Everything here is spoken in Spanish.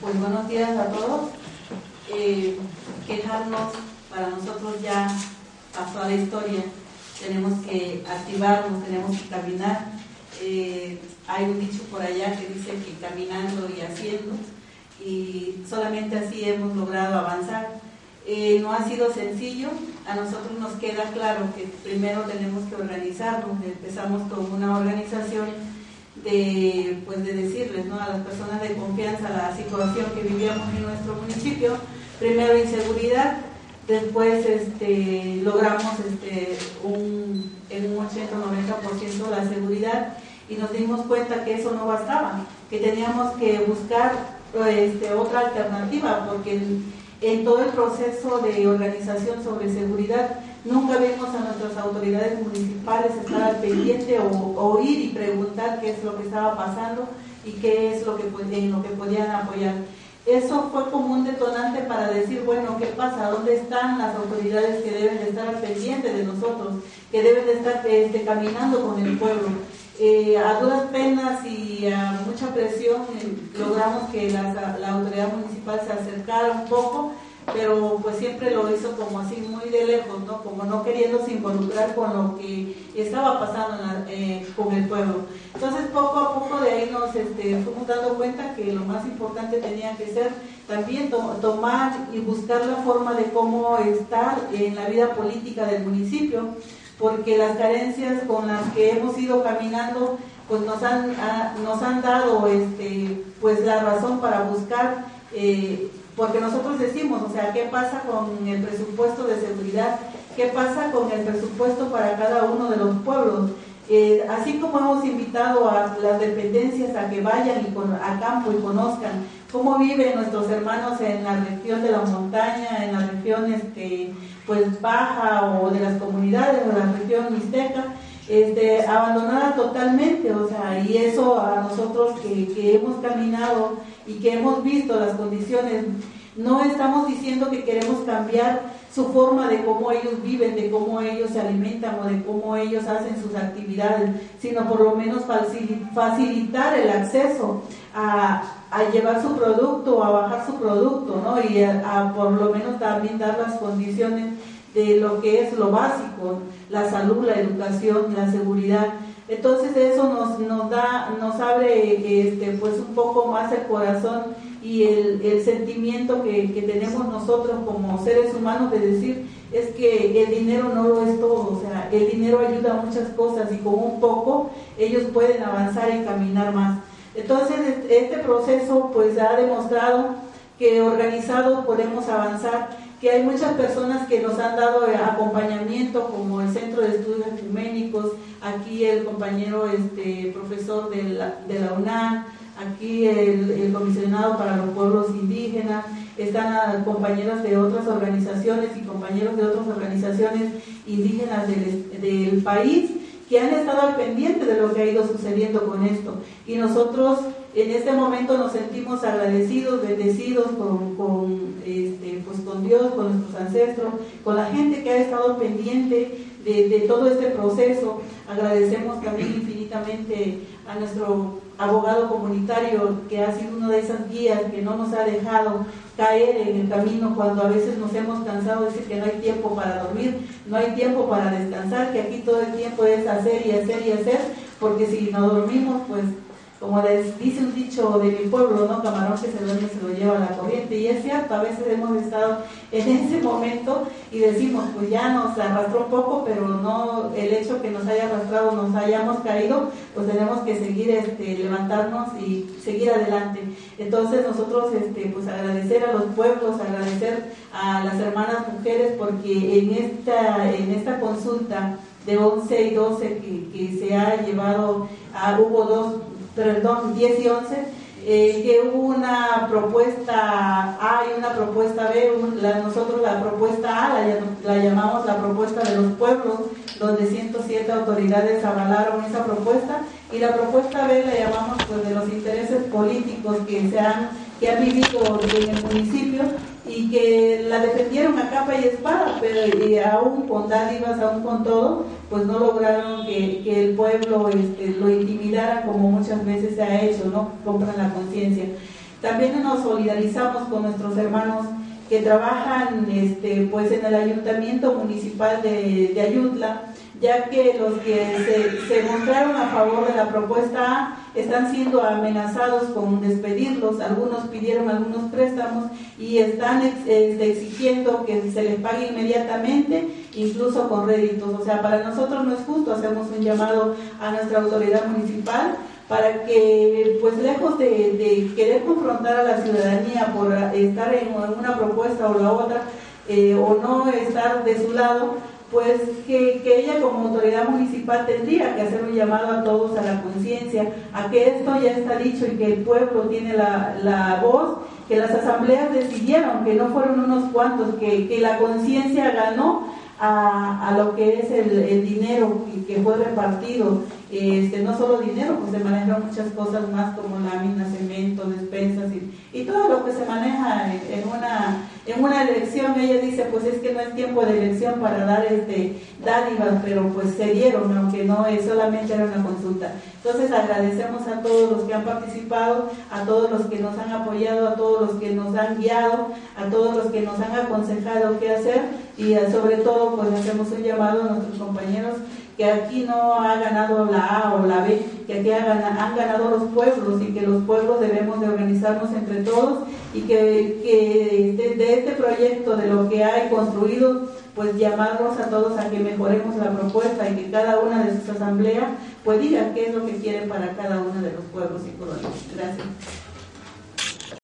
Pues buenos días a todos. Eh, quejarnos para nosotros ya pasó a la historia. Tenemos que activarnos, tenemos que caminar. Eh, hay un dicho por allá que dice que caminando y haciendo, y solamente así hemos logrado avanzar. Eh, no ha sido sencillo, a nosotros nos queda claro que primero tenemos que organizarnos, empezamos con una organización de, pues de decirles ¿no? a las personas de confianza la situación que vivíamos en nuestro municipio, primero inseguridad, después este, logramos este, un, en un 80-90% la seguridad y nos dimos cuenta que eso no bastaba, que teníamos que buscar este, otra alternativa, porque en, todo el proceso de organización sobre seguridad nunca vimos a nuestras autoridades municipales estar al pendiente o, ir y preguntar qué es lo que estaba pasando y qué es lo que, en lo que podían apoyar. Eso fue como un detonante para decir, bueno, ¿qué pasa? ¿Dónde están las autoridades que deben de estar al pendiente de nosotros, que deben de estar este, caminando con el pueblo? Eh, a duras penas y a mucha presión eh, logramos que la, autoridad municipal se acercara un poco, pero pues siempre lo hizo como así muy de lejos, ¿no? Como no queriéndose involucrar con lo que estaba pasando eh, con el pueblo. Entonces poco a poco de ahí nos este, fuimos dando cuenta que lo más importante tenía que ser también tomar y buscar la forma de cómo estar en la vida política del municipio porque las carencias con las que hemos ido caminando pues nos han, nos han dado este, pues la razón para buscar, eh, porque nosotros decimos, o sea, ¿qué pasa con el presupuesto de seguridad? ¿Qué pasa con el presupuesto para cada uno de los pueblos? Eh, así como hemos invitado a las dependencias a que vayan y a campo y conozcan cómo viven nuestros hermanos en la región de la montaña, en la región este, pues baja o de las comunidades o la región mixteca, este, abandonada totalmente, o sea, y eso a nosotros que hemos caminado y que hemos visto las condiciones, no estamos diciendo que queremos cambiar su forma de cómo ellos viven, de cómo ellos se alimentan o de cómo ellos hacen sus actividades, sino por lo menos facilitar el acceso a, llevar su producto, a bajar su producto, ¿no? Y a, por lo menos también dar las condiciones de lo que es lo básico, la salud, la educación, la seguridad. Entonces eso nos, nos da, nos abre este, pues un poco más el corazón y el, sentimiento que, que, tenemos nosotros como seres humanos de decir es que el dinero no lo es todo, o sea, el dinero ayuda a muchas cosas y con un poco ellos pueden avanzar y caminar más. Entonces este proceso pues ha demostrado que organizados podemos avanzar, que hay muchas personas que nos han dado acompañamiento como el Centro de Estudios Ecuménicos, aquí el compañero este, profesor de la, de la UNAM, aquí el, comisionado para los pueblos indígenas, están compañeros de otras organizaciones y compañeros de otras organizaciones indígenas del, del país que han estado al pendiente de lo que ha ido sucediendo con esto. Y nosotros en este momento nos sentimos agradecidos, bendecidos con, con, este, pues con Dios, con nuestros ancestros, con la gente que ha estado pendiente de, de todo este proceso. Agradecemos también infinitamente a nuestro abogado comunitario que ha sido uno de esas guías que no nos ha dejado caer en el camino cuando a veces nos hemos cansado de decir que no hay tiempo para dormir, no hay tiempo para descansar, que aquí todo el tiempo es hacer y hacer y hacer, porque si no dormimos, pues como les dice un dicho de mi pueblo, ¿no? Camarón que se duerme se lo lleva la corriente. Y es cierto, a veces hemos estado en ese momento y decimos, pues ya nos arrastró un poco, pero no el hecho que nos haya arrastrado, nos hayamos caído, pues tenemos que seguir, este, levantarnos y seguir adelante. Entonces nosotros, este, pues agradecer a los pueblos, agradecer a las hermanas mujeres, porque en esta, en esta consulta de 11 y 12 que, que se ha llevado, a, hubo dos perdón, 10 y 11, eh, que hubo una propuesta A y una propuesta B. nosotros la propuesta A la, llamamos la propuesta de los pueblos, donde 107 autoridades avalaron esa propuesta, y la propuesta B la llamamos pues, de los intereses políticos que se han, que han vivido en el municipio y que la defendieron a capa y espada, pero aún con dádivas, aún con todo, pues no lograron que, que el pueblo este, lo intimidara como muchas veces se ha hecho, ¿no? Compran la conciencia. También nos solidarizamos con nuestros hermanos que trabajan este, pues en el ayuntamiento municipal de, de Ayutla, ya que los que se, mostraron a favor de la propuesta A están siendo amenazados con despedirlos, algunos pidieron algunos préstamos y están este, exigiendo que se les pague inmediatamente, incluso con réditos. O sea, para nosotros no es justo, hacemos un llamado a nuestra autoridad municipal para que, pues lejos de, querer confrontar a la ciudadanía por estar en una propuesta o la otra, eh, o no estar de su lado, pues que, ella como autoridad municipal tendría que hacer un llamado a todos a la conciencia, a que esto ya está dicho y que el pueblo tiene la, voz, que las asambleas decidieron, que no fueron unos cuantos, que, que la conciencia ganó a, a, lo que es el, el, dinero que fue repartido. Este, no solo dinero, pues se manejan muchas cosas más como láminas, cemento, despensas y, y todo lo que se maneja en, una, en una elección. Ella dice, pues es que no es tiempo de elección para dar este, dádivas, pero pues se dieron, aunque no es, solamente era una consulta. Entonces agradecemos a todos los que han participado, a todos los que nos han apoyado, a todos los que nos han guiado, a todos los que nos han aconsejado qué hacer y eh, sobre todo pues hacemos un llamado a nuestros compañeros que aquí no ha ganado la A o la B, que aquí han ganado los pueblos y que los pueblos debemos de organizarnos entre todos y que, que de, este proyecto, de lo que hay construido, pues llamarlos a todos a que mejoremos la propuesta y que cada una de sus asambleas pues diga qué es lo que quiere para cada uno de los pueblos y colonias. Gracias.